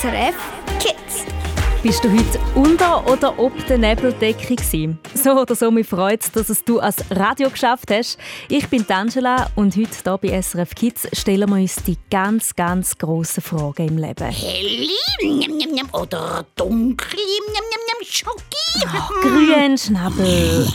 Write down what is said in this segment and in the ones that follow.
SRF Kids. Bist du heute unter oder ob der Nebeldecke gewesen? So oder so, mich freut dass es du als Radio geschafft hast. Ich bin Angela und heute hier bei SRF Kids stellen wir uns die ganz, ganz grossen Fragen im Leben. Hell oder dunkel Schoki? Oh, grün Schnabel.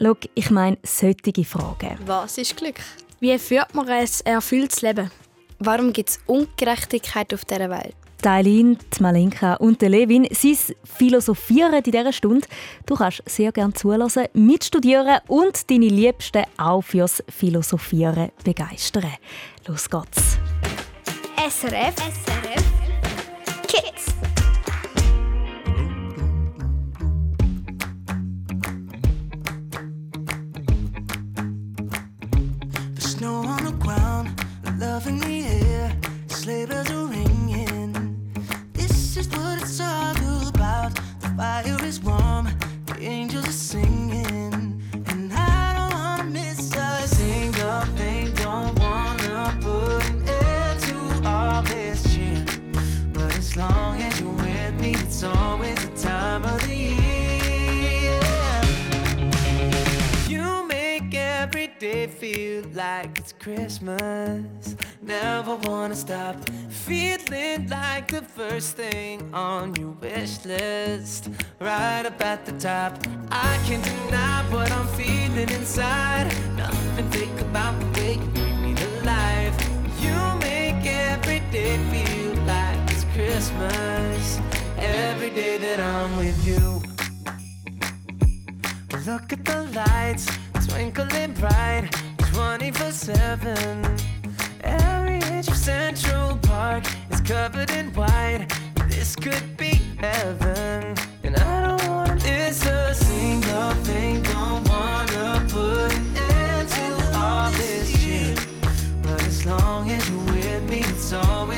Schau, ich meine solche Fragen. Was ist Glück? Wie führt man ein erfülltes Leben? Warum gibt es Ungerechtigkeit auf dieser Welt? Die Eileen, die Malinka und der Levin, sie philosophieren in dieser Stunde. Du kannst sehr gerne zulassen, mitstudieren und deine Liebsten auch fürs Philosophieren begeistern. Los geht's. SRF, SRF Kids. Bells are ringing. This is what it's all about. The fire is warm, the angels are singing, and I don't wanna miss a single thing. Don't wanna put an end to all this cheer, but as long as you're with me, it's always the time of the year. Day feel like it's Christmas. Never wanna stop feeling like the first thing on your wish list. Right up at the top. I can't deny what I'm feeling inside. Nothing fake about the way you bring me to life. You make every day feel like it's Christmas. Every day that I'm with you. Look at the lights twinkling bright 24 7. Every inch of Central Park is covered in white. This could be heaven. And I don't wanna miss a single thing. Don't wanna put an end to all this shit. But as long as you're with me, it's always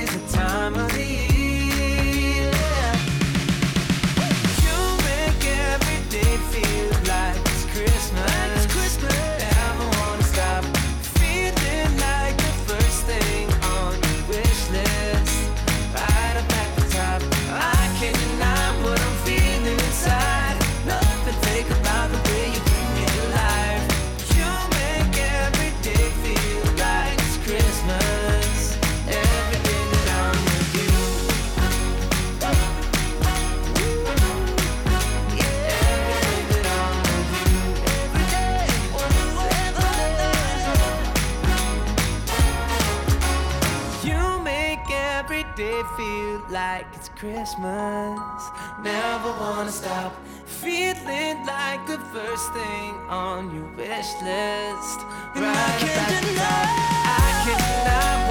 like it's Christmas. Never wanna stop feeling like the first thing on your wish list. Right at the top. I can't deny I'm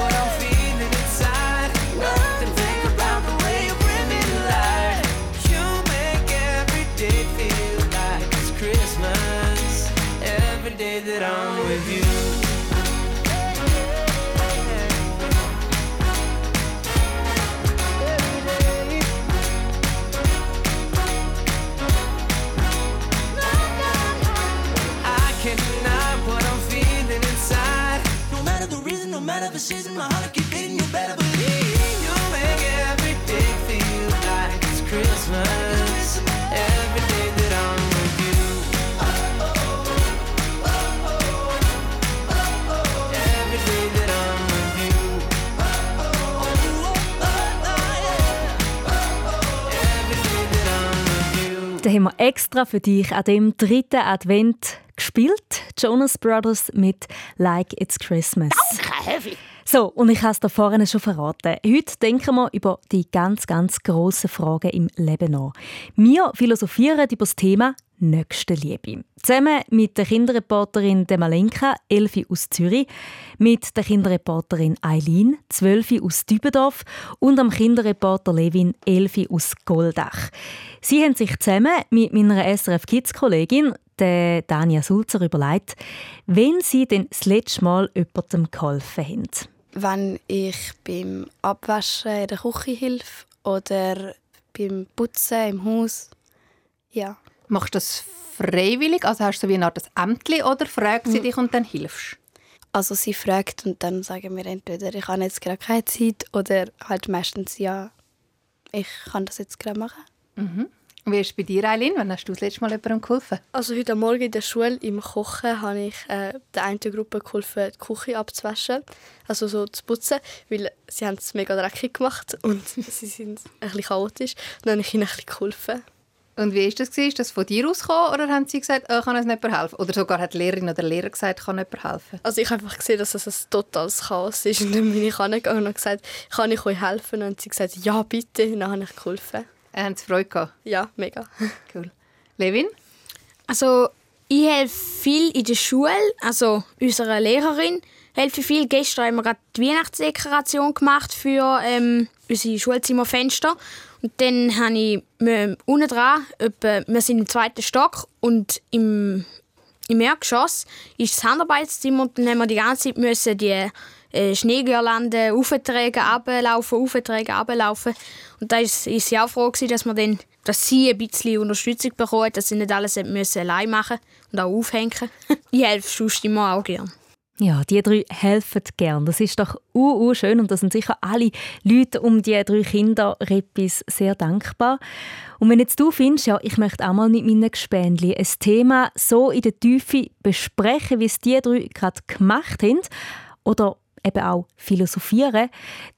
extra für dich an dem dritten Advent gespielt. Jonas Brothers mit Like It's Christmas. Heavy. So, und ich habe es da vorne schon verraten. Heute denken wir über die ganz, ganz grossen Fragen im Leben nach. Wir philosophieren über das Thema Nächstenliebe. Zusammen mit der Kinderreporterin Demalenka, Elfi aus Zürich, mit der Kinderreporterin Eileen, Zwölfi aus Dübendorf und am Kinderreporter Levin, Elfi aus Goldach. Sie haben sich zusammen mit meiner SRF Kids-Kollegin, der Dania Sulzer, überlegt, wenn sie denn das letzte Mal jemandem geholfen haben. Wenn ich beim Abwaschen in der Küche helfe oder beim Putzen im Haus. Ja. Machst du das freiwillig? Also hast du so wie eine Art Ämtli oder fragst sie dich und dann hilfst? Also sie fragt und dann sagen wir entweder, ich habe jetzt gerade keine Zeit oder halt meistens ja, ich kann das jetzt gerade machen. Wie ist es bei dir, Eileen? Wann hast du das letzte Mal jemandem geholfen? Also heute Morgen in der Schule im Kochen habe ich äh, der einen Gruppe geholfen, die Küche abzuwaschen, also so zu putzen, weil sie haben es mega dreckig gemacht und sie sind ein bisschen chaotisch. Dann habe ich ihnen ein bisschen geholfen. Und wie ist das? gewesen? Ist das von dir ausgekommen oder haben sie gesagt, oh, kann uns nicht helfen? Oder sogar hat die Lehrerin oder der Lehrer gesagt, kann jemand helfen? Also ich habe einfach gesehen, dass es ein totales Chaos ist und dann bin ich angegangen und habe gesagt, kann ich euch helfen? Und dann hat sie gesagt, ja bitte, und dann habe ich geholfen. Äh, haben sie Freude gehabt? Ja, mega. Cool. Levin? Also ich helfe viel in der Schule, also unserer Lehrerin helfe viel. Gestern haben wir gerade die Weihnachtsdekoration gemacht für ähm, unsere Schulzimmerfenster. Und dann habe ich äh, unten dran, etwa, wir sind im zweiten Stock und im, im Erdgeschoss ist das Handarbeitszimmer und dann haben wir die ganze Zeit müssen die äh, Schneegirlanden auftragen, runterlaufen, auftragen, runterlaufen. Und da ist sie auch froh dass wir dann dass sie ein bisschen Unterstützung bekommen, dass sie nicht alles müssen allein machen und auch aufhängen. ich helfe sonst immer auch gerne. Ja, die drei helfen gern. Das ist doch uh, uh, schön und da sind sicher alle Leute um die drei Kinder Repis sehr dankbar. Und wenn jetzt du findest, ja, ich möchte auch mal mit meinen Gespänli ein Thema so in der Tiefe besprechen, wie es die drei gerade gemacht haben, oder eben auch philosophieren,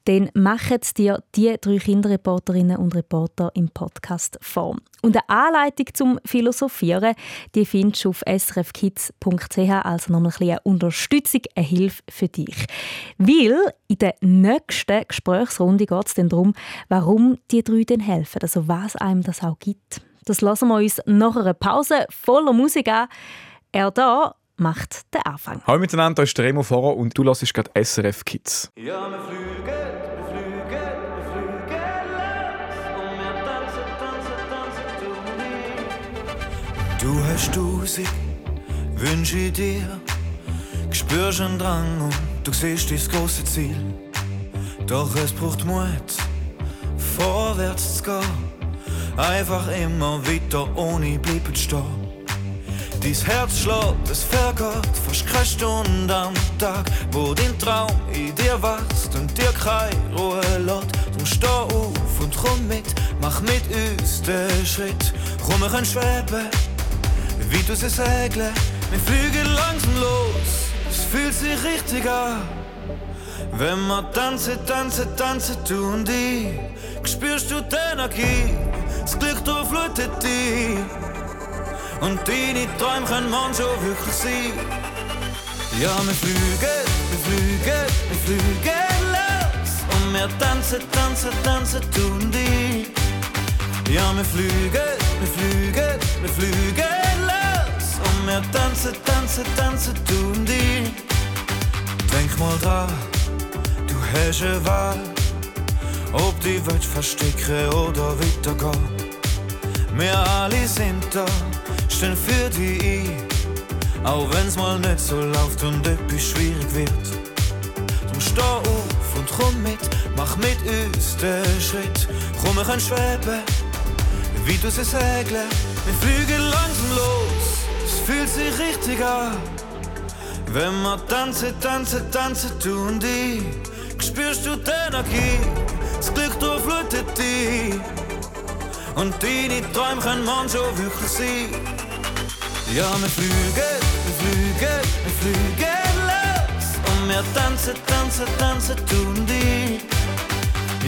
dann machen es dir die drei Kinderreporterinnen und Reporter im Podcast Form. Und eine Anleitung zum Philosophieren, die findest du auf srfkids.ch, also nochmal ein bisschen Unterstützung, eine Hilfe für dich. Weil in der nächsten Gesprächsrunde geht es dann darum, warum die drei denn helfen, also was einem das auch gibt. Das lassen wir uns nach einer Pause voller Musik an. Er da macht den Anfang. Hallo miteinander, hier ist der Remo Fahrer und du hörst gerade SRF Kids. Ja, wir fliegen, wir fliegen, wir fliegen los und wir tanzen, tanzen, tanzen, du Du hast Tausend Wünsche in dir, spürst einen Drang und du siehst das große Ziel. Doch es braucht Mut, vorwärts zu gehen, einfach immer weiter ohne bleiben stehen. Dies Herz schlägt, es vergeht fast keine Stunde am Tag, wo dein Traum in dir wächst und dir keine Ruhe lässt. Drum steh auf und komm mit, mach mit uns den Schritt. Komm, wir können schweben, wie du sie segeln. Wir fliegen langsam los, es fühlt sich richtig an. Wenn wir tanzen, tanzen, tanzen, du und ich, spürst du die Energie, das Glück durchflutet dich. Und deine Träume können manchmal wirklich sein. Ja, wir fliegen, wir fliegen, wir fliegen los. Und wir tanzen, tanzen, tanzen, tun die. Ja, wir fliegen, wir fliegen, wir fliegen los. Und wir tanzen, tanzen, tanzen, tun die. Denk mal dran, du hast eine Wahl. Ob die Welt verstecken oder weitergehen. Wir alle sind da stehen für die ein, auch wenn's mal nicht so läuft und etwas schwierig wird. Drum steh auf und komm mit, mach mit uns den Schritt. Komm, wir können schweben, wie du sie segeln. Wir fliegen langsam los, es fühlt sich richtig an. Wenn wir tanzen, tanzen, tanzen, du und ich, spürst du die Energie, das Glück durchflutet dich. Und deine Träume können manchmal wirklich sein. Ja, wir fliegen, wir fliegen, wir fliegen los. Und wir tanzen, tanzen, tanzen, tun die.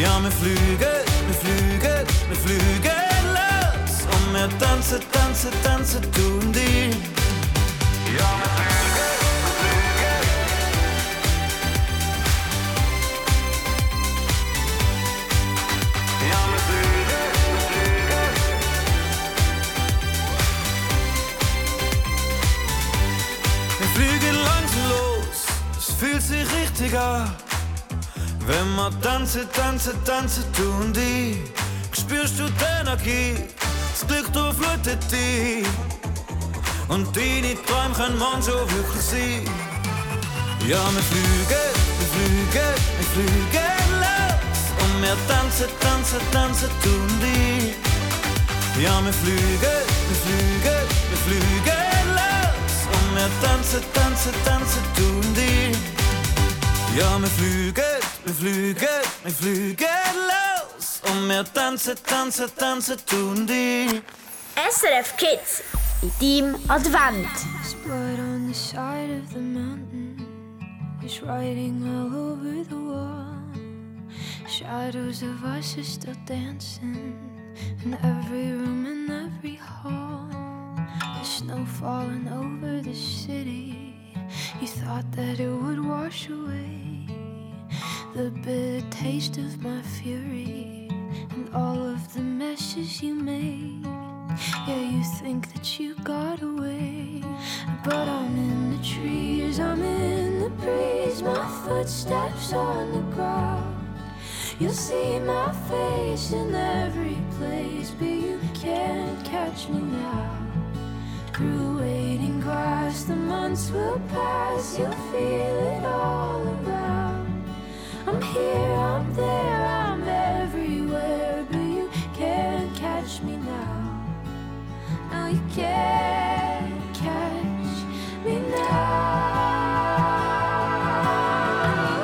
Ja, wir fliegen, wir fliegen, wir fliegen los. Und wir tanzen, tanzen, tanzen, tun die. Ja, wir an. Wenn wir tanzen, tanzen, tanzen, tun die. Spürst du die Energie, das Glück durchflutet dich. Und deine Träume können manchmal wirklich sein. Ja, wir fliegen, wir fliegen, wir fliegen los. Und wir tanzen, tanzen, tanzen, tun die. Ja, wir fliegen, wir fliegen, wir fliegen los. Und wir tanzen, tanzen, tanzen tun die. Ja, wir fliegen, wir fliegen, wir fliegen los. Und wir tanzen, tanzen, tanzen tun die. SRF Kids in deinem Advent. blood on the side of the mountain is writing all over the wall. Shadows of us are still dancing in every room and every hall. The snow falling over the city. You thought that it would wash away the bitter taste of my fury and all of the messes you made. Yeah, you think that you got away, but I'm in the trees, I'm in the breeze, my footsteps on the ground. You'll see my face in every place, but you can't catch me now. Through waiting grass, the months will pass, you'll feel it all around. I'm here, I'm there, I'm everywhere, but you can't catch me now. No, you can't catch me now.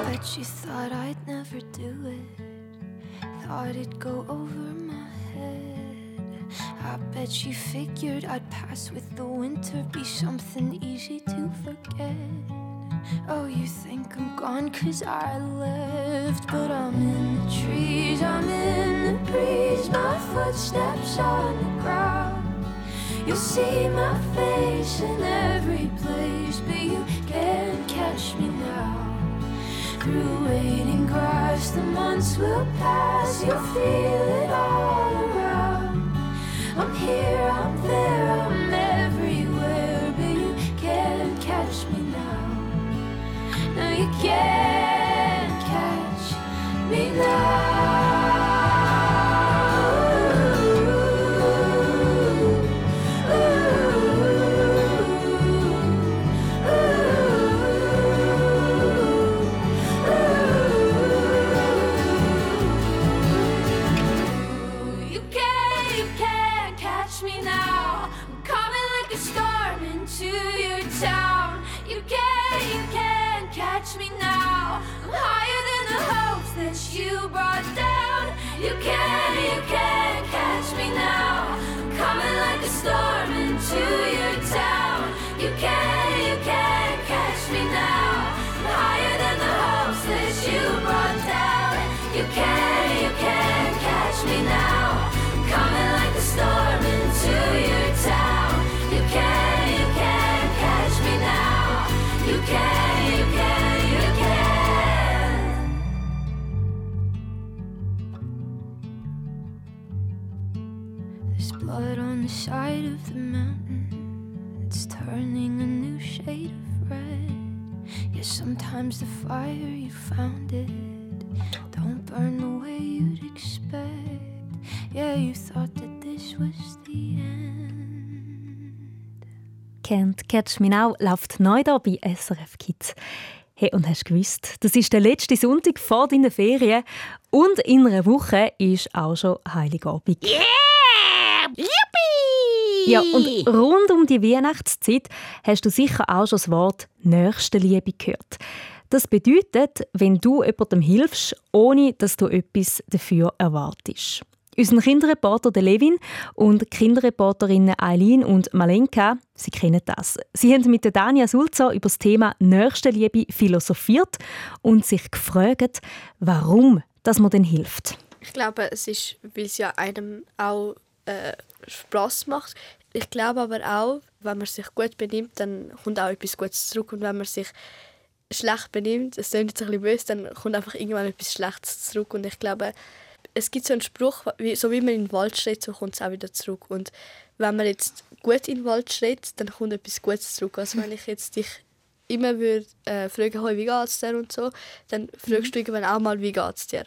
Bet you thought I'd never do it. Thought it'd go over my head. I bet you figured I'd pass with the winter, be something easy to forget. Oh, you think I'm gone cause I left, but I'm in the trees, I'm in the breeze, my footsteps on the ground. You'll see my face in every place, but you can't catch me now. Through waiting grass, the months will pass, you'll feel it all around. I'm here, I'm there, I'm everywhere, but you can't catch me now. You can't catch me You can't, you can't catch me now. I'm coming like a storm into your town. Catch me now. I'm higher than the hopes that you brought down. You can't, you can't catch me now. I'm coming like a storm into your town. You can't, you can't catch me now. I'm higher than the hopes that you brought down. You can't, you can't catch me now. I'm coming like a storm on the side of the mountain. It's turning a new shade of red. Yeah, sometimes the fire you found it don't burn the way you'd expect. Yeah, you thought that this was the end. Can't Catch Me Now läuft neu hier bei SRF Kids. Hey, und hast du gewusst, das ist der letzte Sonntag vor deinen Ferien und in einer Woche ist auch schon Heiligabend. Yeah! Ja, und rund um die Weihnachtszeit hast du sicher auch schon das Wort Nächstenliebe gehört. Das bedeutet, wenn du jemandem hilfst, ohne dass du etwas dafür erwartest. Unser Kinderreporter der Levin und Kinderreporterinnen Eileen und Malenka, sie kennen das. Sie haben mit der Dania Sulzer über das Thema Nächstenliebe philosophiert und sich gefragt, warum dass man denn hilft. Ich glaube, es ist, weil es ja einem auch äh, Spaß macht. Ich glaube aber auch, wenn man sich gut benimmt, dann kommt auch etwas Gutes zurück. Und wenn man sich schlecht benimmt, es klingt jetzt ein bisschen böse, dann kommt einfach irgendwann etwas Schlechtes zurück. Und ich glaube, es gibt so einen Spruch, wie, so wie man in den Wald schreit, so kommt es auch wieder zurück. Und wenn man jetzt gut in den Wald schreit, dann kommt etwas Gutes zurück. Also wenn ich jetzt dich immer würde äh, fragen, hey, wie geht's dir und so, dann fragst du irgendwann auch mal, wie geht's dir.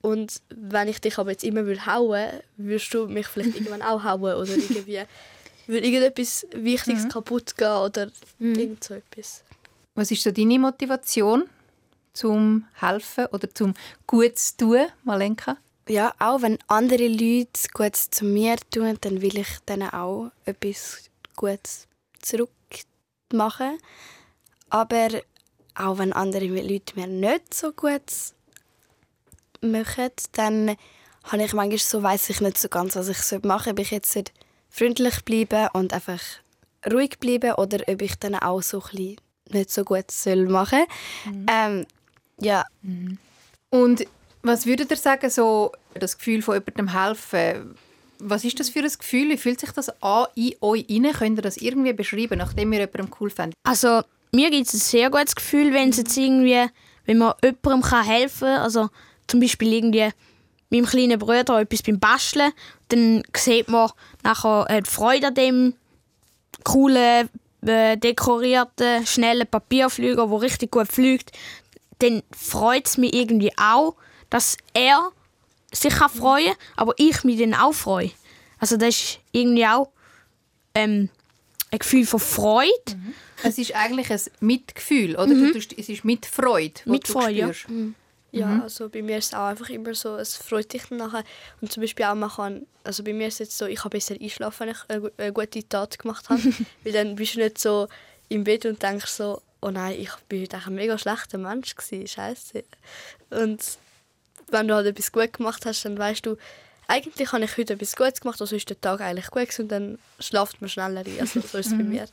Und wenn ich dich aber jetzt immer würde hauen, würdest du mich vielleicht irgendwann auch hauen oder irgendwie würde irgendetwas Wichtiges kaputt gehen oder irgend so etwas. Was ist so deine Motivation zum helfen oder zum Gutes tun, Malenka? Ja, auch wenn andere Leute Gutes zu mir tun, dann will ich denen auch etwas Gutes zurück machen Aber auch wenn andere Leute mir nicht so gut machen, dann habe ich manchmal so, weiß ich nicht so ganz, was ich machen soll. Ob ich jetzt freundlich bleiben und einfach ruhig bleiben oder ob ich dann auch so ein bisschen nicht so gut soll machen mhm. ähm, ja. Mhm. Und was würdet ihr sagen, so das Gefühl von jemandem helfen? Was ist das für ein Gefühl? Wie fühlt sich das an in euch rein? Könnt ihr das irgendwie beschreiben, nachdem ihr jemandem cool findet? Also, mir gibt es ein sehr gutes Gefühl, wenn es jetzt irgendwie, wenn man jemandem helfen kann. Also, zum Beispiel irgendwie meinem kleinen Bruder etwas beim Basteln. Dann sieht man nachher die Freude an dem coolen, äh, dekorierten, schnellen Papierflüger, der richtig gut fliegt. Dann freut es mich irgendwie auch, dass er sich kann freuen kann, aber ich mich dann auch freue. Also das ist irgendwie auch ähm, ein Gefühl von Freude. Mhm. Es ist eigentlich ein Mitgefühl, oder? Mhm. Du, es ist mit Freude, mit Freude, ja. Mhm. Ja, mhm. also bei mir ist es auch einfach immer so, es freut dich dann nachher. Und zum Beispiel auch, man kann, also bei mir ist es jetzt so, ich habe besser einschlafen, wenn ich eine gute Tat gemacht habe. Weil dann bist du nicht so im Bett und denkst so, oh nein, ich bin heute ein mega schlechter Mensch gewesen, scheiße. Und wenn du halt etwas gut gemacht hast, dann weißt du, eigentlich habe ich heute etwas Gutes gemacht, also ist der Tag eigentlich gut gewesen, und dann schlaft man schneller ein. Also so ist es bei mir.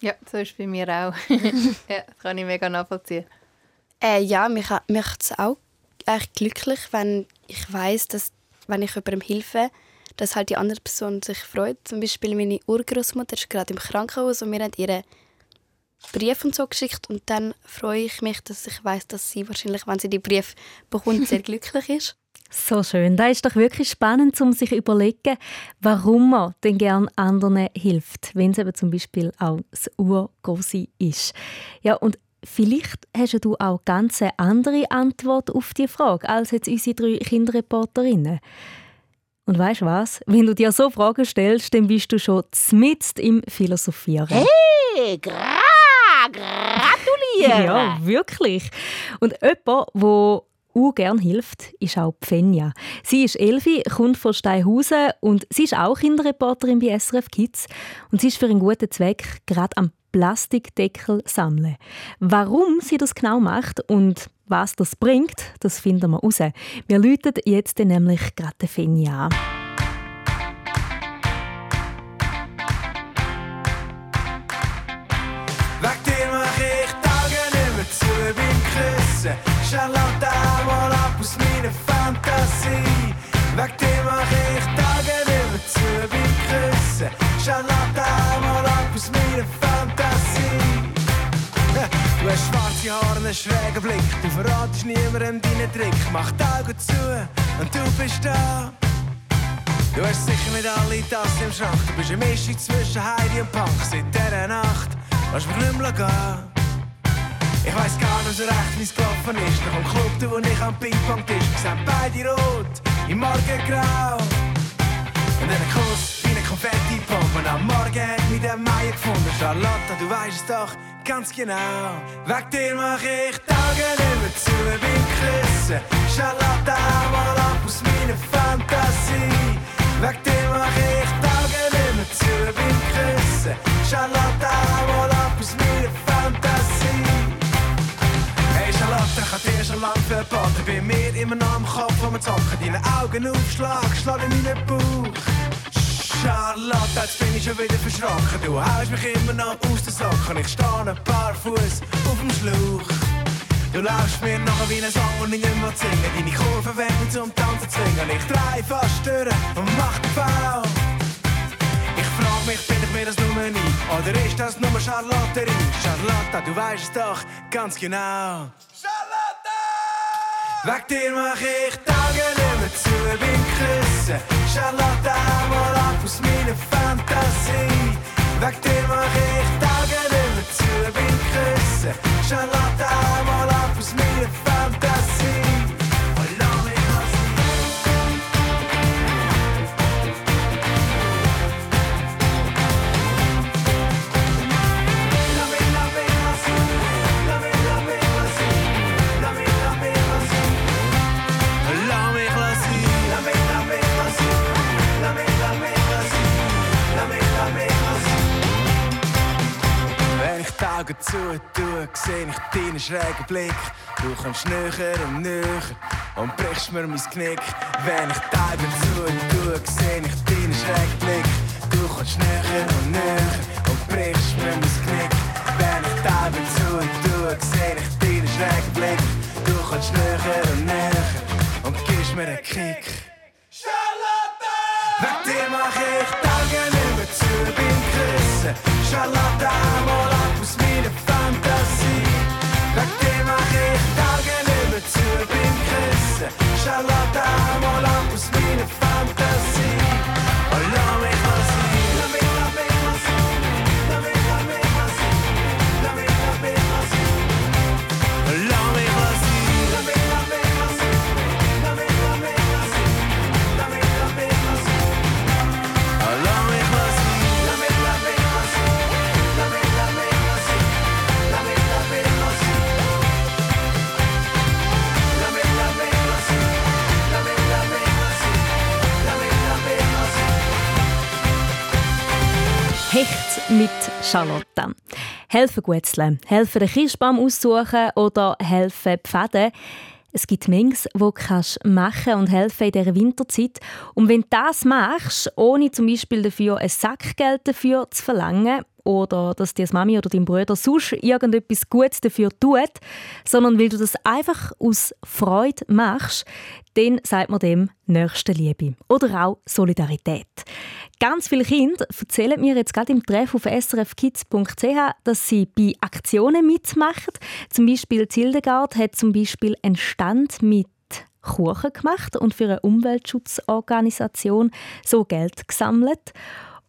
Ja, so ist es bei mir auch. ja, das kann ich mega nachvollziehen. Äh, ja, mich macht es auch echt glücklich, wenn ich weiß, dass wenn ich jemandem helfe, dass halt die andere Person sich freut. Zum Beispiel meine Urgroßmutter ist gerade im Krankenhaus und wir haben ihre Brief und so geschickt und dann freue ich mich, dass ich weiß, dass sie wahrscheinlich, wenn sie die Brief bekommt, sehr glücklich ist. So schön. Da ist doch wirklich spannend, um sich zu überlegen, warum man denn gern anderen hilft, wenn es eben zum Beispiel auch das Urgroße ist. Ja, und Vielleicht hast du auch ganz eine andere Antwort auf die Frage als jetzt unsere drei Kinderreporterinnen. Und weißt du was? Wenn du dir so Fragen stellst, dann bist du schon mitten im Philosophieren. Hey, gra gratuliere! ja, wirklich. Und jemand, der auch gern hilft, ist auch Fenja. Sie ist Elfi, kommt von Steinhausen und sie ist auch Kinderreporterin bei SRF Kids. Und sie ist für einen guten Zweck gerade am Plastikdeckel sammeln. Warum sie das genau macht und was das bringt, das finden wir raus. Wir läuten jetzt nämlich gerade den Fenja an. Schwarze Haare, einen schrägen Blick. Du verratest niemandem deinen Trick. Mach die Augen zu und du bist da. Du hast sicher nicht alle Tassen im Schrank. Du bist eine Mischung zwischen Heidi und Punk. Seit dieser Nacht lass mich nicht mehr gehen. Ich weiss gar nicht so recht, wie es gelaufen ist. Nach dem Club, wo ich am Ping-Pong-Tisch. Sind beide rot, im Morgengrau. Und dann ein Kuss wie eine Konfetti-Pumpe. Und am Morgen hat mich der Meier gefunden. Charlotte, du weißt es doch ganz genau. Weg dir mach ich Tage nicht mehr zu beim Küssen. Charlotte, mal ab aus meiner Fantasie. Weg dir mach ich Tage nicht mehr zu beim Küssen. Charlotte, mal ab aus meiner Fantasie. Hey Charlotte, ich hab dir schon lang verboten. Bei mir immer noch am Kopf, wo wir zocken. Deine Augen aufschlag, schlag in meinen Bauch. Charlotte, jetzt bin ich schon wieder verschrocken. Du haust mich immer noch aus den Socken. Ich stehe ein paar Fuß auf dem Schlauch. Du laufst mir nachher wie ein Song und ich nicht mehr singen. Deine Kurven werden zum Tanzen zwingen. Ich drei fast durch und mach den Bau. Ich frag mich, bin ich mir das nur nie? Oder ist das nur Charlotterie? Charlotte, du weißt es doch ganz genau. Charlotte! Weg dir mach ich Tage nicht zu beim Küssen. Charlotte, mal ab aus meiner Fantasie. Weg dir mach ich nicht mehr zu beim Küssen. Charlotte, lass mich lassen. Wenn ich deinen schrägen Blick. Du kommst näher und näher und brichst mir mein Knick. Wenn ich die Augen zutue, seh ich deinen schrägen Blick. Du kommst näher und näher und brichst mir mein Knick. Wenn ich die Augen zutue, seh ich deinen schrägen Blick. Du kommst näher und näher und gibst mir einen Kick. Wegen dir mach ich die Augen mehr zu beim Küssen. Charlotte einmal aus meiner Fantasie. Wegen dir mach ich Augen nicht mehr zu beim Küssen. Charlotte einmal ab aus meiner Fantasie. Mit Charlotte. Helfen Gutzle, helfen den Kirschbaum aussuchen oder helfen die. Es gibt Mengs, wo kannst machen und helfen in dieser Winterzeit. Und wenn du das machst, ohne zum Beispiel dafür ein Sackgeld dafür zu verlangen oder dass dir Mami oder dein Bruder sonst irgendetwas Gutes dafür tut, sondern weil du das einfach aus Freude machst, dann sagt man dem Nächstenliebe oder auch Solidarität. Ganz viele Kinder erzählen mir jetzt gerade im Treff auf srfkids.ch, dass sie bei Aktionen mitmachen. Zum Beispiel Zildegard hat zum Beispiel einen Stand mit Kuchen gemacht und für eine Umweltschutzorganisation so Geld gesammelt.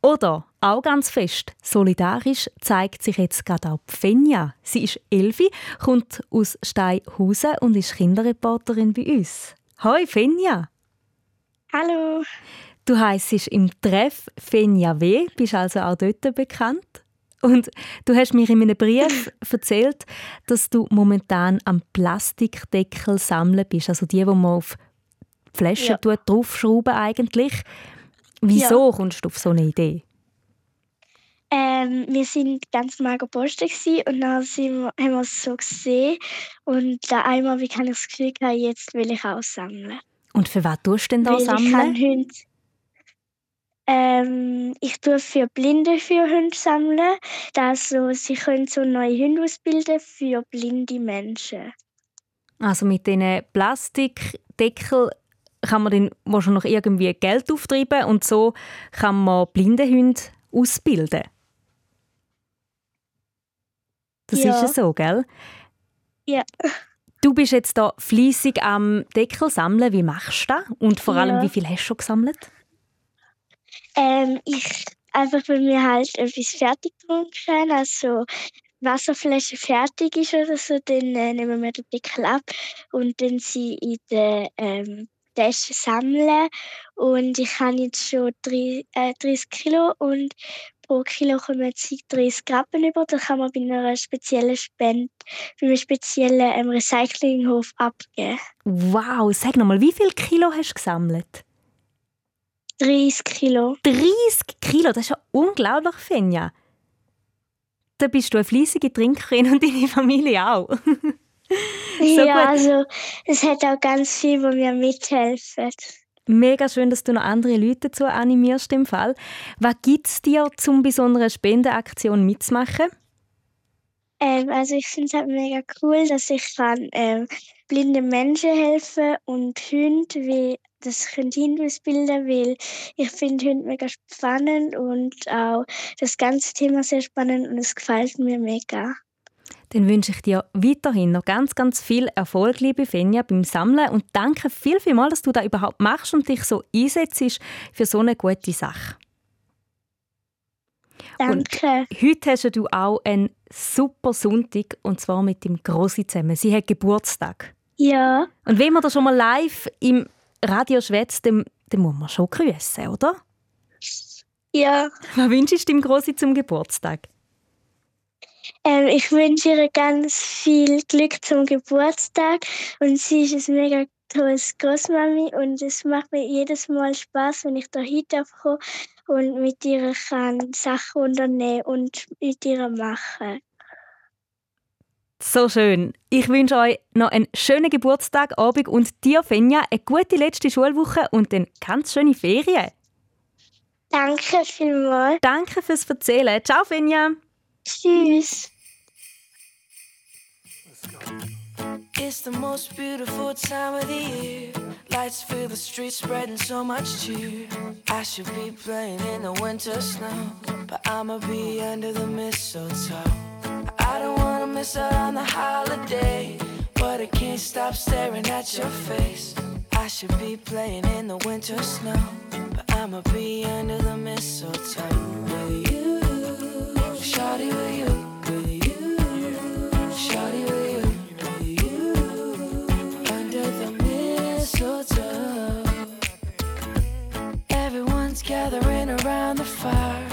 Oder auch ganz fest solidarisch zeigt sich jetzt gerade auch Fenja. Sie ist Elfi, kommt aus Steinhausen und ist Kinderreporterin bei uns. Hoi Fenja! Hallo. Du heisst im Treff Fenja W., bist also auch dort bekannt. Und du hast mir in einem Brief erzählt, dass du momentan am Plastikdeckel sammeln bist, also die, wo man auf die Flaschen Ja. draufschrauben eigentlich. Wieso kommst du auf so eine Idee? Ähm, wir sind ganz normal gepostet und dann sind wir, haben wir es so gesehen und da einmal wie kann ich das Gefühl jetzt will ich auch sammeln. Und für was tust du denn da Weil ich kann sammeln? Hunde, ähm, ich tue für Blinde für Hunde sammeln, also sie können so neue Hunde ausbilden für blinde Menschen. Also mit diesen Plastikdeckel kann man dann wahrscheinlich irgendwie Geld auftreiben und so kann man blinde Hunde ausbilden. Das Ja. ist ja so, gell? Ja. Du bist jetzt da fleissig am Deckel sammeln. Wie machst du das? Und vor allem, Ja. wie viel hast du schon gesammelt? Ähm, ich einfach, weil wir halt etwas fertig getrunken also Wasserflasche fertig ist oder so, dann äh, nehmen wir den Deckel ab und dann sie in der ähm, Tasche sammeln. Und ich habe jetzt schon drei, äh, 30 Kilo und pro Kilo kommen sie 30 Gramm über. Da kann man bei einer speziellen Spende, bei einem speziellen ähm, Recyclinghof abgeben. Wow, sag nochmal, wie viel Kilo hast du gesammelt? 30 Kilo. 30 Kilo, das ist ja unglaublich, Finja. Da bist du eine fleissige Trinkerin und deine Familie auch. So ja, gut. also es hat auch ganz viel, wo mir mithelfen. Mega schön, dass du noch andere Leute dazu animierst im Fall. Was gibt es dir, um bei so einer Spendenaktion mitzumachen? Ähm, also ich finde es halt mega cool, dass ich kann ähm, blinde Menschen helfen und Hunde, wie das können Hunde ausbilden, weil ich finde Hunde mega spannend und auch das ganze Thema sehr spannend und es gefällt mir mega. Dann wünsche ich dir weiterhin noch ganz, ganz viel Erfolg, liebe Fenja, beim Sammeln und danke viel, viel mal, dass du das überhaupt machst und dich so einsetzt für so eine gute Sache. Danke. Und heute hast du auch einen super Sonntag und zwar mit dem Grossi zusammen. Sie hat Geburtstag. Ja, Und wenn man da schon mal live im Radio schwätzt, dann, dann muss man schon grüßen, oder? ja. Was wünschst du dem Grossi zum Geburtstag? Ähm, ich wünsche ihr ganz viel Glück zum Geburtstag und sie ist eine mega tolles Großmami und es macht mir jedes Mal Spaß, wenn ich da hinkomme und mit ihr kann Sachen unternehmen und mit ihr machen. So schön. Ich wünsche euch noch einen schönen Geburtstag, Abend und dir, Fenja, eine gute letzte Schulwoche und dann ganz schöne Ferien. Danke vielmals. Danke fürs Erzählen. Ciao, Fenja. Tschüss. It's the most beautiful time of the year. Lights fill the streets, spreading so much cheer. I should be playing in the winter snow, but I'ma be under the mistletoe. I don't wanna miss out on the holiday, but I can't stop staring at your face. I should be playing in the winter snow, but I'ma be under the mistletoe with you. Shawty with you, with you. Shawty with you, with you. Under the mistletoe. Everyone's gathering around the fire.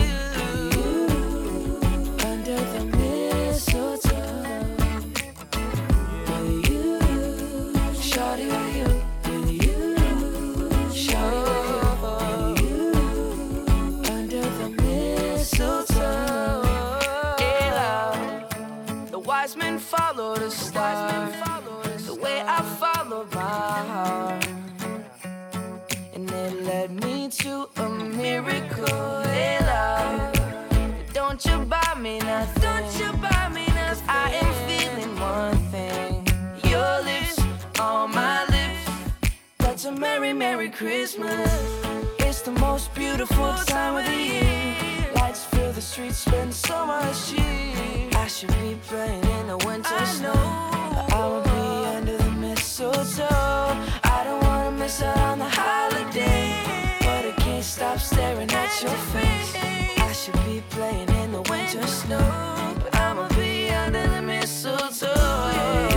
Follow the star. The way I follow my heart. And it led me to a miracle. Hey, love. Don't you buy me nothing. Don't you buy me nothing. I am feeling one thing. Your lips on my lips. That's a merry, merry Christmas. It's the most beautiful time of the year. The streets, spend so much cheer. I should be playing in the winter snow. But I will be under the mistletoe. I don't wanna miss out on the holiday. But I can't stop staring at your face. I should be playing in the winter snow. But I'ma be under the mistletoe. Yeah.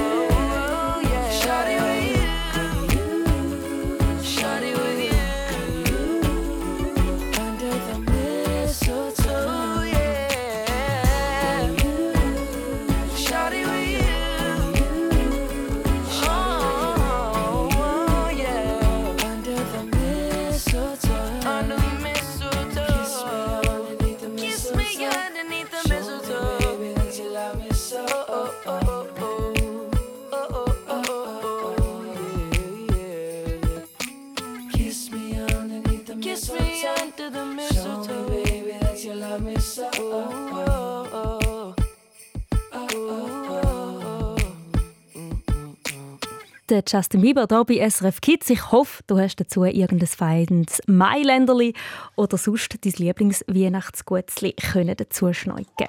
Der Justin Bieber hier bei SRF Kids. Ich hoffe, du hast dazu irgendein feines Mailänderli oder sonst dein Lieblings-Weihnachtsgutzli können dazu schneuken.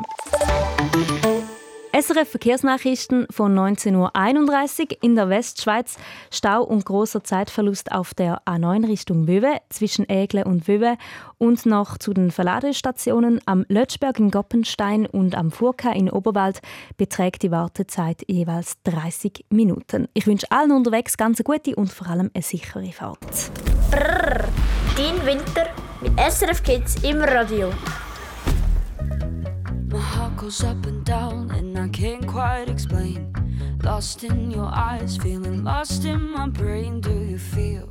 SRF Verkehrsnachrichten von 19.31 Uhr in der Westschweiz. Stau und großer Zeitverlust auf der A9 Richtung Wöwe zwischen Ägle und Wöwe und noch zu den Verladestationen am Lötschberg in Goppenstein und am Furka in Oberwald beträgt die Wartezeit jeweils 30 Minuten. Ich wünsche allen unterwegs ganz gute und vor allem eine sichere Fahrt. Brrr, dein Winter mit SRF Kids im Radio. My heart goes up and down, and I can't quite explain. Lost in your eyes, feeling lost in my brain. Do you feel?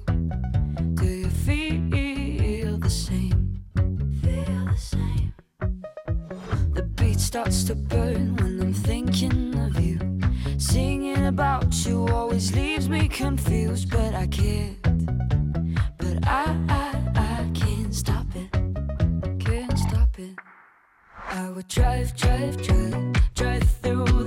Do you feel the same? Feel the same. The beat starts to burn when I'm thinking of you. Singing about you always leaves me confused, but I can't. But I, I, I would drive, drive, drive, drive through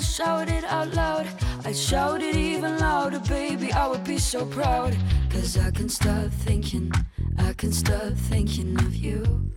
I shout it out loud. I'd shout it even louder, baby. I would be so proud. Cause I can stop thinking, I can stop thinking of you.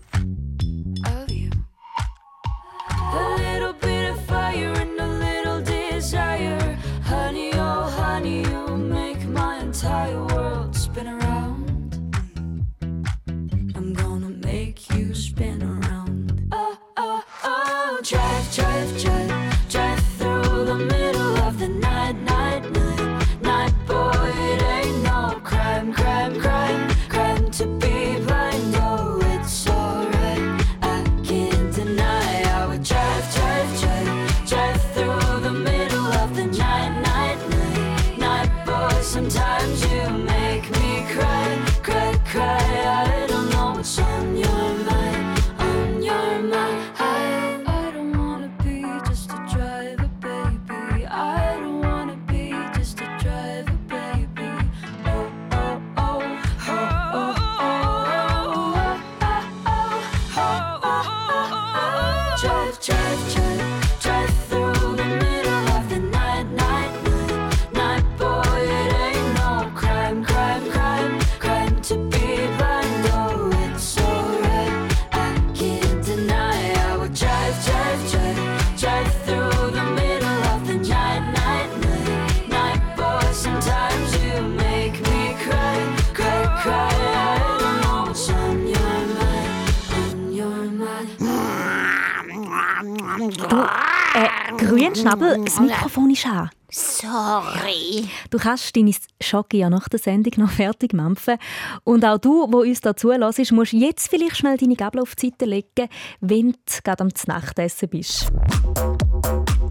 Das Mikrofon ist an. Sorry. Du kannst deine Schocke ja nach der Sendung noch fertig mampfen. Und auch du, wo uns da zulässt, musst jetzt vielleicht schnell deine Gabel auf die Seite legen, wenn du gerade am Nachtessen bist.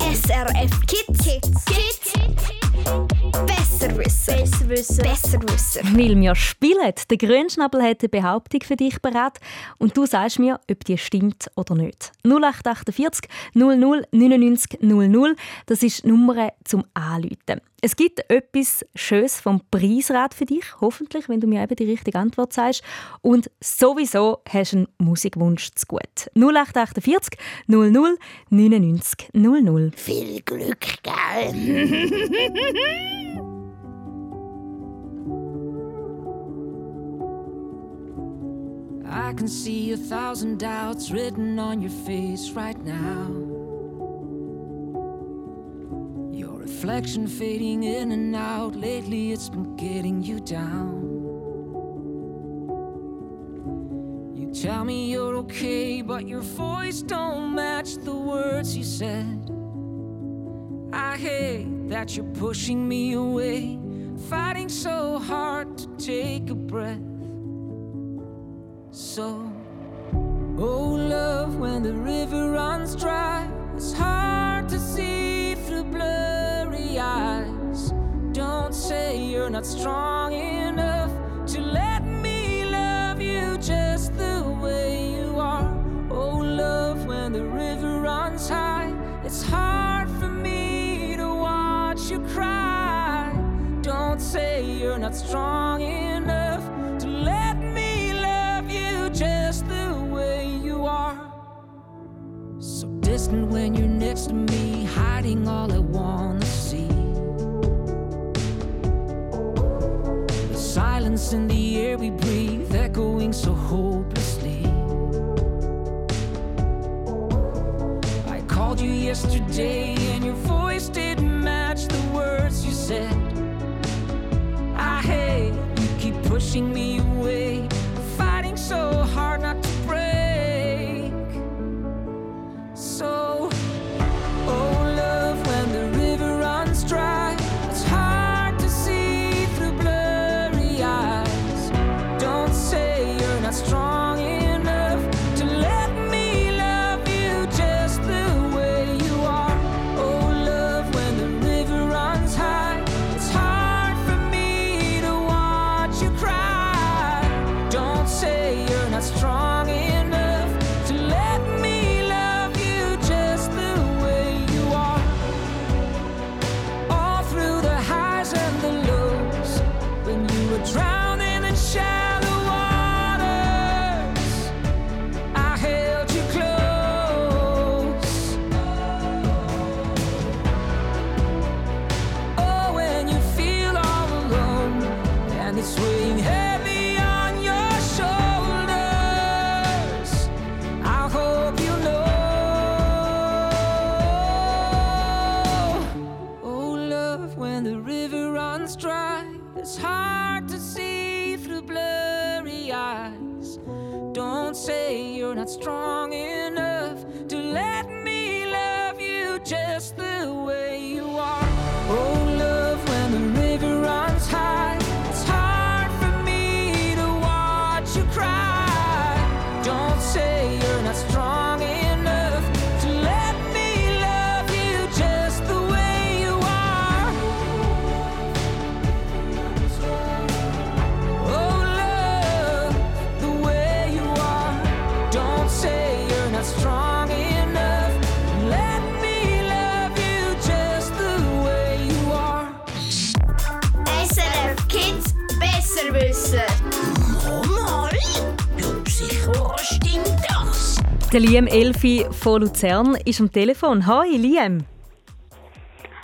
SRF Kids. Kids. Kids. Besserwisser. Besserwisser. Besserwisser. Weil wir spielen. Der Grünschnabel hat eine Behauptung für dich bereit und du sagst mir, ob die stimmt oder nicht. 0848 00 99 00, das ist die Nummer zum Anrufen. Es gibt etwas Schönes vom Preisrat für dich, hoffentlich, wenn du mir eben die richtige Antwort sagst. Und sowieso hast du einen Musikwunsch zu gut. 0848 00 99 00. Viel Glück, gell? I can see a thousand doubts written on your face right now. Your reflection fading in and out. Lately, it's been getting you down. You tell me you're okay, but your voice don't match the words you said. I hate that you're pushing me away, fighting so hard to take a breath. So, oh love, when the river runs dry, it's hard to see through blurry eyes. Don't say you're not strong enough to let me love you just the way you are. Oh love, when the river runs high, it's hard for me to watch you cry. Don't say you're not strong enough distant when you're next to me, hiding all I wanna see. The silence in the air we breathe, echoing so hopelessly. I called you yesterday, and your voice Liam Elfi von Luzern ist am Telefon. Hi Liam.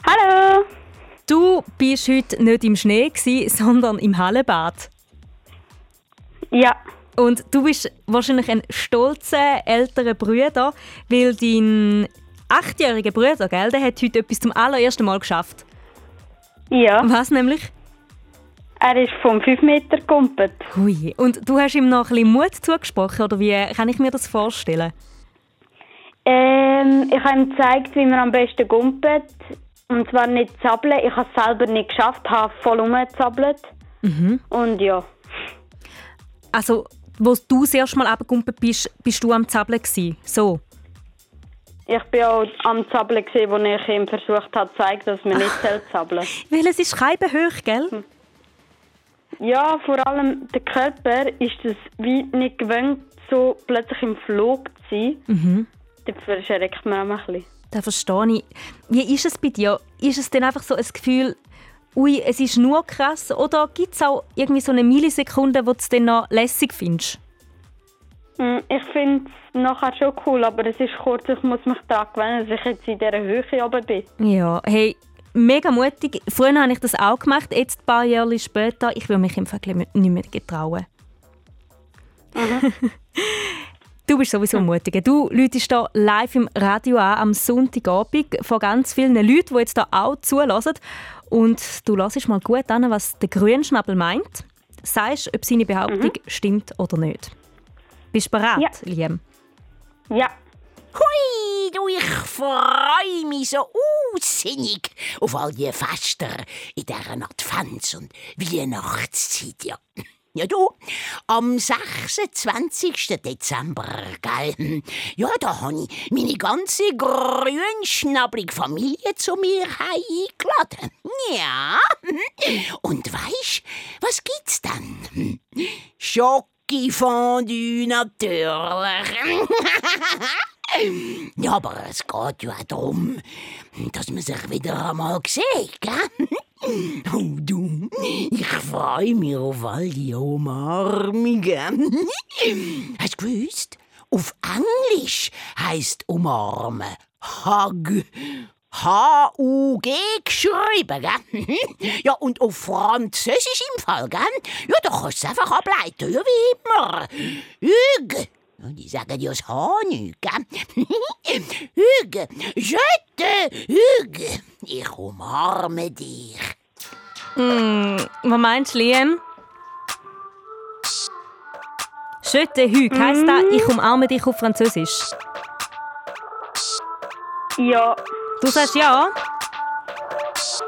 Hallo. Du bist heute nicht im Schnee, sondern im Hallenbad. Ja. Und du bist wahrscheinlich ein stolzer älterer Bruder, weil dein achtjähriger Bruder, gell, der hat heute etwas zum allerersten Mal geschafft. Ja. Was nämlich? Er ist vom 5 Meter gekumpelt. Hui. Und du hast ihm noch ein bisschen Mut zugesprochen, oder wie kann ich mir das vorstellen? Ähm, ich habe ihm gezeigt, wie man am besten gumpelt. Und zwar nicht zappeln. Ich habe es selber nicht geschafft, habe voll rumgezappelt. Mhm. Und ja. Also, wo du das erste Mal abgekumpelt bist, bist du am Zappeln gewesen. So. Ich bin auch am Zappeln, gewesen, wo ich ihm versucht habe zu zeigen, dass man nicht soll zappeln Weil es ist hoch, gell? Ja, vor allem der Körper ist es wie nicht gewöhnt, so plötzlich im Flug zu sein. Mhm. Dafür erschreckt man auch ein bisschen. Das verstehe ich. Wie ist es bei dir? Ist es denn einfach so ein Gefühl, ui, es ist nur krass? Oder gibt es auch irgendwie so eine Millisekunde, wo du es dann noch lässig findest? Mm, Ich finde es nachher schon cool, aber es ist kurz, ich muss mich daran gewöhnen, dass ich jetzt in dieser Höhe oben bin. Ja, hey, mega mutig. Früher habe ich das auch gemacht, jetzt ein paar Jahre später. Ich will mich im Vergleich nicht mehr getrauen. Du bist sowieso mutig. Du läutest hier live im Radio an am Sonntagabend von ganz vielen Leuten, die jetzt hier auch zulassen. Und du hörst mal gut an, was der Grünschnabel meint. Sagst, ob seine Behauptung stimmt oder nicht. Bist du bereit, Ja. Liam? Ja. Hui, du, ich freue mich so aussinnig auf all die Fester in dieser Advents- und Weihnachtszeit. Ja. Ja, du, am 26. Dezember, gell? Ja, da habe ich meine ganze grünschnabbelige Familie zu mir eingeladen. Ja. Und weisst, was gibt's dann? Schokifondue natürlich. Ja, aber es geht ja darum, dass man sich wieder einmal sieht, gell? Oh du, ich freue mich auf all die Umarmungen. Hast du gewusst? Auf Englisch heisst umarmen Hug. H-U-G geschrieben, gell? Ja, und auf Französisch im Fall, gell? Ja, da kannst du es einfach ableiten, ja, wie immer. Hugues. Ja, Die sagen ja das H nicht, gell? Hugues, je te Hugues. Ich umarme dich. Mm, was meinst du, Liam? Schötte Hüg heisst das, ich umarme dich auf Französisch. Ja. Du sagst ja?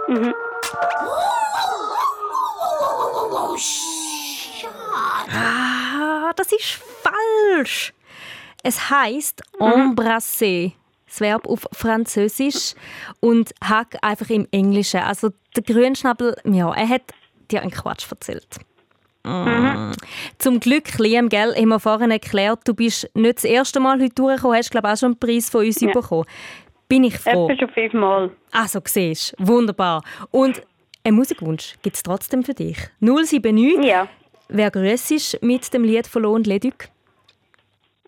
Mhm. Ah, das ist falsch. Es heißt embrasser. Das Verb auf Französisch und Hack einfach im Englischen. Also der Grünschnabel, ja, er hat dir einen Quatsch erzählt. Mm. Zum Glück, Liam, gell, haben wir vorhin erklärt, du bist nicht das erste Mal heute durchgekommen, hast glaube auch schon einen Preis von uns Ja. bekommen. Bin ich froh. Etwa schon fünfmal. Also, siehst du, wunderbar. Und einen Musikwunsch gibt es trotzdem für dich. 079. Ja. Wer grüßt mit dem Lied von Lohn Ledück?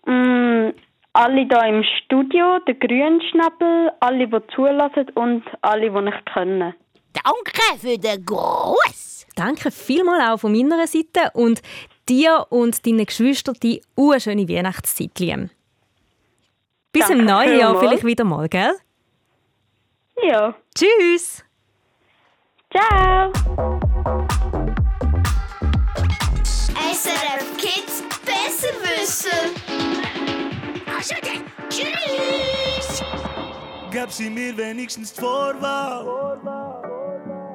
Mm, alle hier im Studio, der Grünschnabel, alle, die zulassen und alle, die nicht können. Danke für den Gruß! Danke vielmals auch von meiner Seite und dir und deinen Geschwistern die schöne Weihnachtszeit, Liam. Bis Danke im neuen Jahr vielleicht wieder mal, gell? Ja. Tschüss! Ciao! SRF Kids besser wissen! Arschete. Tschüss. Gab sie mir wenigstens Vorwahl.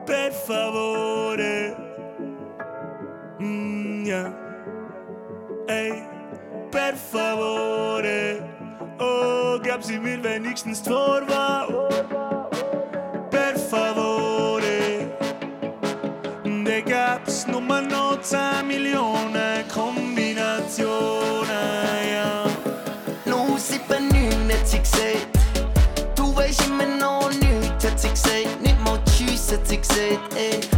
Per favore. Mm, yeah. Ey, per favore. Oh, gab sie mir wenigstens Vorwahl. Per favore. De gab's nur mal noch 19 Millionen. fix it, eh?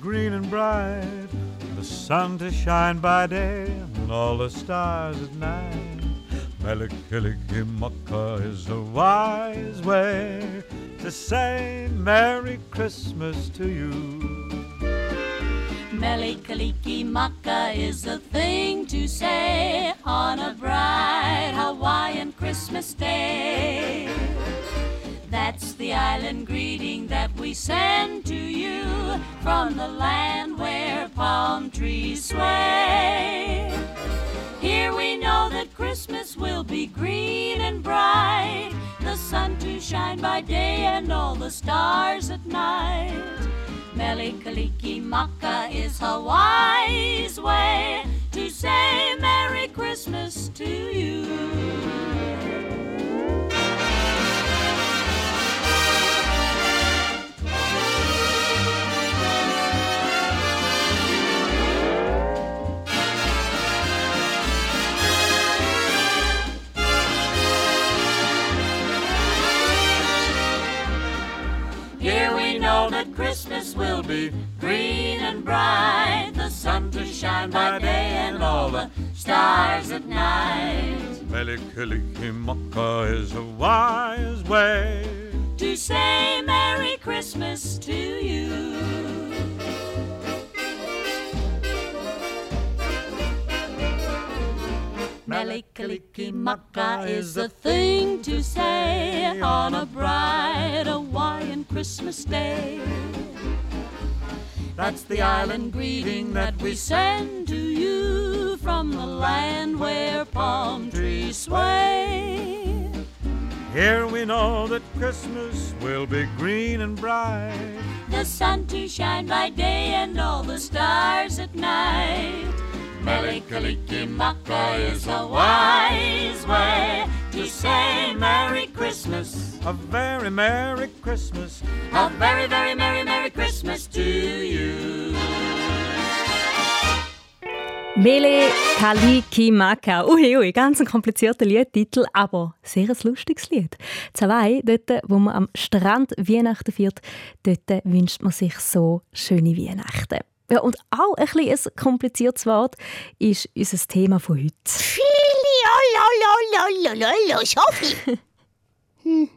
green and bright, the sun to shine by day and all the stars at night. Melikilikimaka is a wise way to say Merry Christmas to you. Melikalikimaka is the thing to say on a bright Hawaiian Christmas day. That's the island greeting that we send to you from the land where palm trees sway. Here we know that Christmas will be green and bright, the sun to shine by day and all the stars at night. Melikalikimaka is Hawaii's way to say Merry Christmas to you. Christmas will be green and bright. The sun to shine by day and all the stars at night. Melikilikimaka is a wise way. To say Merry Christmas to you. Melikilikimaka is the thing to say on a bright Hawaiian Christmas day. That's the island greeting that we send to you from the land where palm trees sway. Here we know that Christmas will be green and bright. The sun to shine by day and all the stars at night. Melikalikimaka is a wise way to say Merry Christmas. A very Merry Christmas. A very, very Merry, Merry Christmas to you. Mele Kaliki Maka. Ui, ui, ganz ein komplizierter Liedtitel, aber sehr ein lustiges Lied. Zwei, dort, wo man am Strand Weihnachten feiert, dort wünscht man sich so schöne Weihnachten. Ja, und auch ein, bisschen ein kompliziertes Wort ist unser Thema von heute. Sophie. Hm.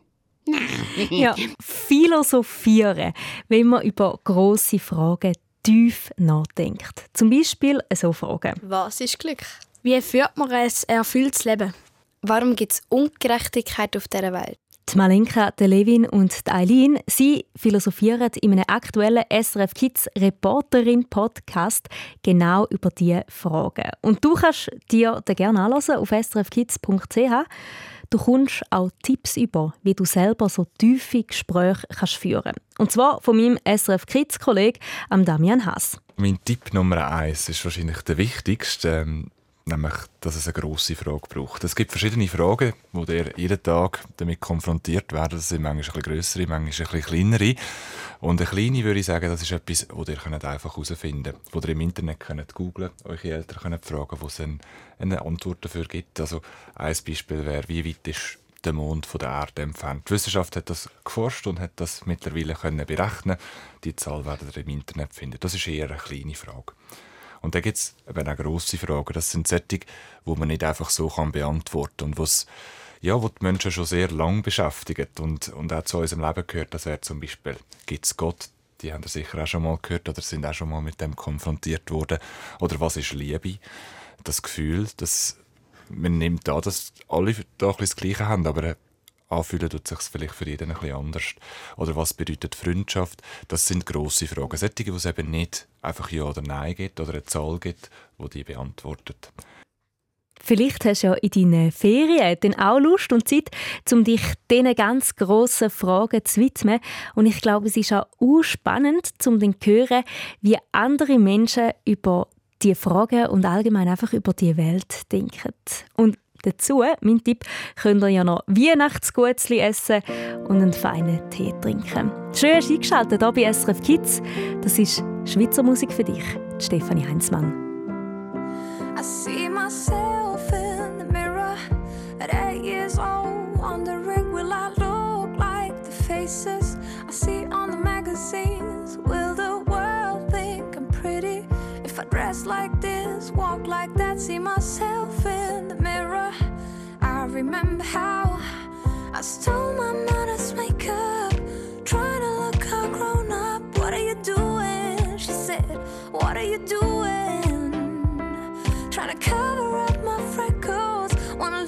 ja, philosophieren, wenn man über grosse Fragen tief nachdenkt. Zum Beispiel so Fragen. Was ist Glück? Wie führt man ein erfülltes Leben? Warum gibt es Ungerechtigkeit auf dieser Welt? Die Malenka, die Levin und die Eileen, sie philosophieren in einem aktuellen SRF Kids Reporterin Podcast genau über diese Fragen. Und du kannst dir den gerne anhören auf srfkids.ch. Du kommst auch Tipps über, wie du selber so tiefe Gespräche kannst führen Und zwar von meinem SRF Kids Kollegen Damian Haas. Mein Tipp Nummer eins ist wahrscheinlich der wichtigste. Nämlich, dass es eine grosse Frage braucht. Es gibt verschiedene Fragen, wo ihr jeden Tag damit konfrontiert werden. Das sind manchmal ein größere, manchmal ein bisschen kleinere. Und eine kleine würde ich sagen, das ist etwas, wo ihr einfach herausfinden könnt, wo ihr im Internet könnt googlen könnt, eure Eltern könnt fragen, wo es eine, eine Antwort dafür gibt. Also ein Beispiel wäre, wie weit ist der Mond von der Erde entfernt. Die Wissenschaft hat das geforscht und hat das mittlerweile können berechnen. Die Zahl werdet ihr im Internet finden. Das ist eher eine kleine Frage. Und dann gibt es auch grosse Fragen. Das sind solche, die man nicht einfach so kann beantworten kann. Und was ja, wo die Menschen schon sehr lange beschäftigt und, und auch zu unserem Leben gehört, das wäre zum Beispiel, gibt es Gott? Die haben sicher auch schon mal gehört oder sind auch schon mal mit dem konfrontiert worden. Oder was ist Liebe? Das Gefühl, dass man nimmt an, dass alle da das Gleiche haben, aber anfühlen tut sich vielleicht für jeden ein anders. Oder was bedeutet Freundschaft? Das sind grosse Fragen. Solche, wo es eben nicht einfach Ja oder Nein gibt oder eine Zahl gibt, wo die beantwortet. Vielleicht hast du ja in deinen Ferien dann auch Lust und Zeit, um dich diesen ganz grossen Fragen zu widmen. Und ich glaube, es ist auch spannend, um dann zu hören, wie andere Menschen über die Fragen und allgemein einfach über die Welt denken. Und Dazu, mein Tipp, könnt ihr ja noch Weihnachtsgutzli essen und einen feinen Tee trinken. Schön hast du eingeschaltet hier bei SRF Kids. Das ist Schweizer Musik für dich, Stefanie Heinzmann. I see myself in the mirror at eight years old, wondering will I look like the faces I see on the magazines? Will the world think I'm pretty if I dress like this, walk like that, see myself in remember how I stole my mother's makeup, trying to look all grown up. What are you doing? She said, What are you doing? Trying to cover up my freckles. Wanna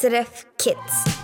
SRF Kids.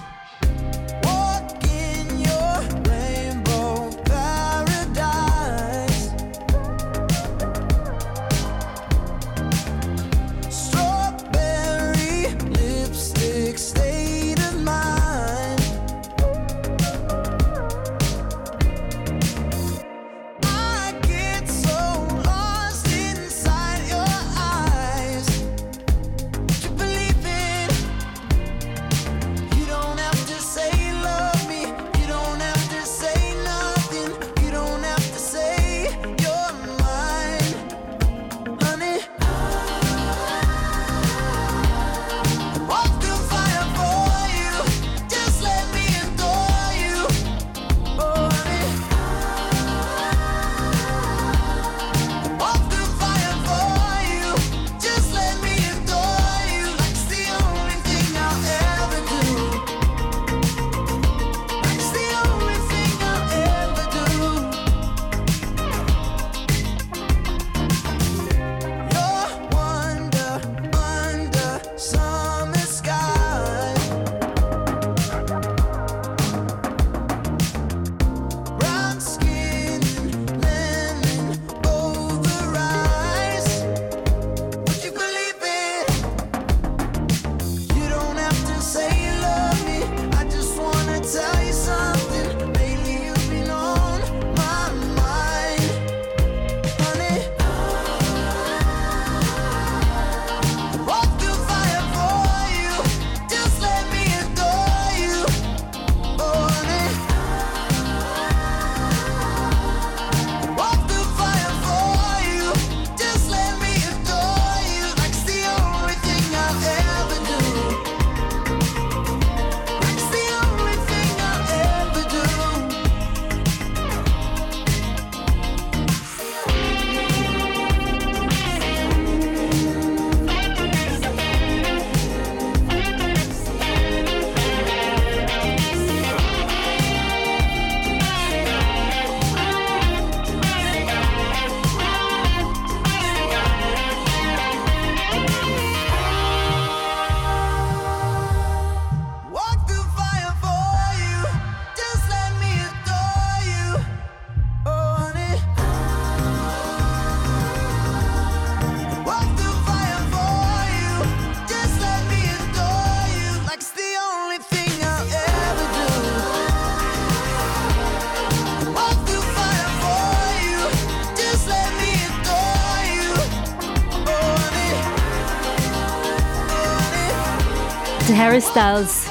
Harry Styles.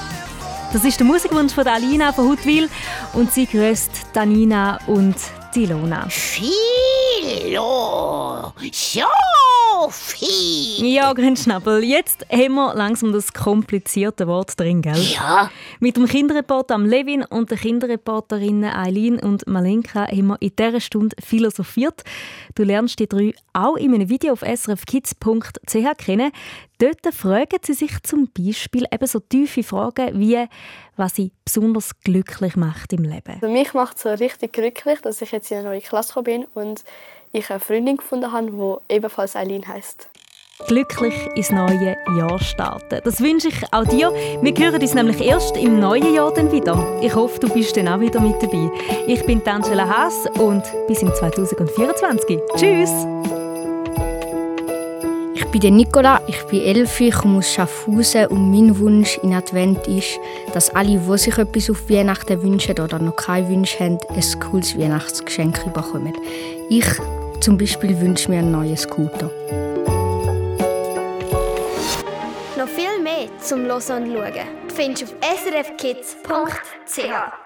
Das ist der Musikwunsch von Alina von Hutwil und sie grüßt Danina und Dilona. Philo! So! Viel. Ja, Grünschnabel, jetzt haben wir langsam das komplizierte Wort drin, gell? Ja. Mit dem Kinderreporter am Levin und den Kinderreporterinnen Eileen und Malenka haben wir in dieser Stunde philosophiert. Du lernst die drei auch in einem Video auf srfkids.ch kennen. Dort fragen sie sich zum Beispiel eben so tiefe Fragen wie, was sie besonders glücklich macht im Leben. Also mich macht es so richtig glücklich, dass ich jetzt in eine neue Klasse bin und ich eine Freundin gefunden habe, die ebenfalls Eileen heißt. glücklich ins neue Jahr starten. Das wünsche ich auch dir. Wir hören uns nämlich erst im neuen Jahr dann wieder. Ich hoffe, du bist dann auch wieder mit dabei. Ich bin Angela Haas und bis im 2024. Tschüss! Ich bin der Nicola, ich bin elf, ich komme aus Schaffhausen und mein Wunsch in Advent ist, dass alle, die sich etwas auf Weihnachten wünschen oder noch keinen Wunsch haben, ein cooles Weihnachtsgeschenk bekommen. Ich zum Beispiel wünsche mir einen neuen Scooter. Noch viel mehr zum Hören und Schauen findest du auf srfkids.ch.